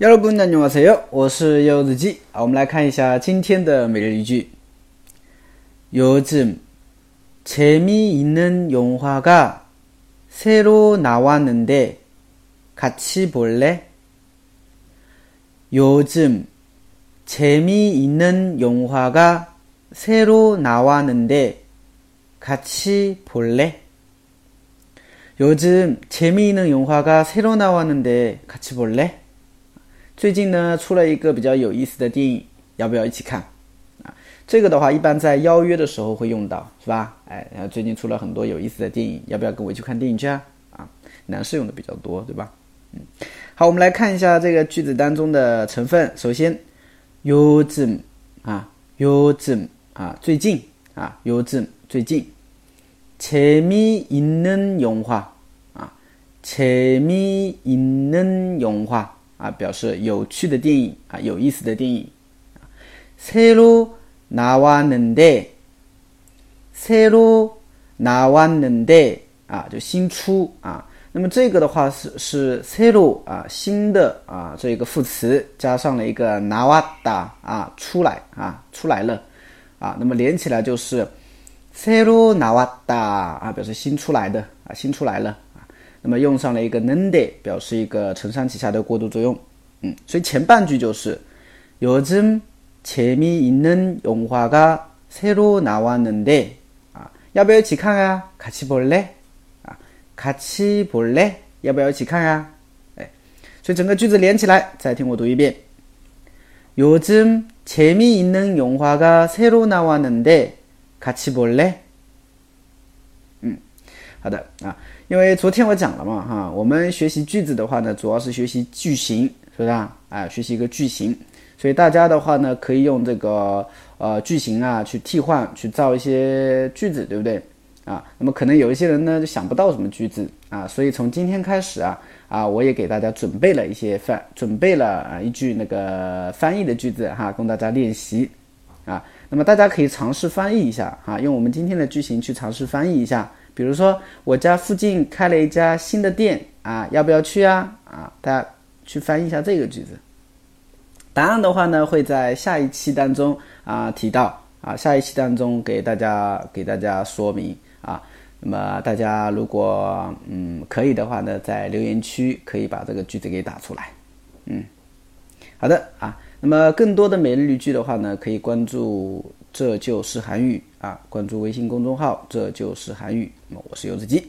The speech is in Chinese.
여러분 안녕하세요. 我是柚子鸡. 아, 我们来看一下今天的每日一句. 요즘 재미있는 영화가 새로 나왔는데 같이 볼래? 요즘 재미있는 영화가 새로 나왔는데 같이 볼래? 요즘 재미있는 영화가 새로 나왔는데 같이 볼래? 最近呢，出了一个比较有意思的电影，要不要一起看？啊，这个的话，一般在邀约的时候会用到，是吧？哎，然后最近出了很多有意思的电影，要不要跟我一起看电影去啊？啊，男士用的比较多，对吧？嗯，好，我们来看一下这个句子当中的成分。首先，요즘啊，요즘啊，最近啊，요즘最近，재미있는영화啊，재미있는영화 啊，表示有趣的电影啊，有意思的电影。새로나왔는 데， 새로나왔는 데， 啊，就新出啊。那么这个的话是是새로啊，新的啊，这个副词加上了一个나왔다啊，出来啊，出来了啊。那么连起来就是새로나왔다啊，表示新出来的啊，新出来了。 那么用上了一个 nende，表示一个承上启下的过渡作用。嗯，所以前半句就是요즘재미있는영화가새로나왔는 데， 啊，要不要一起看啊？같이볼 래？ 啊，같이볼 래？ 要不要一起看啊？哎，所以整个句子连起来，再听我读一遍。요즘재미있는영화가새로나왔는 데， 같이볼 래？ 好的啊。因为昨天我讲了嘛，哈，我们学习句子的话呢，主要是学习句型，是不是啊？哎，学习一个句型，所以大家的话呢，可以用这个呃句型啊去替换，去造一些句子，对不对？啊，那么可能有一些人呢就想不到什么句子啊，所以从今天开始啊啊，我也给大家准备了一些翻，准备了一句那个翻译的句子哈，供大家练习啊。那么大家可以尝试翻译一下啊，用我们今天的句型去尝试翻译一下。比如说，我家附近开了一家新的店啊，要不要去啊？啊，大家去翻译一下这个句子。答案的话呢，会在下一期当中啊提到啊，下一期当中给大家给大家说明啊。那么大家如果嗯可以的话呢，在留言区可以把这个句子给打出来。嗯，好的啊。那么更多的每日例句的话呢，可以关注这就是韩语啊，关注微信公众号这就是韩语。那么我是游子鸡。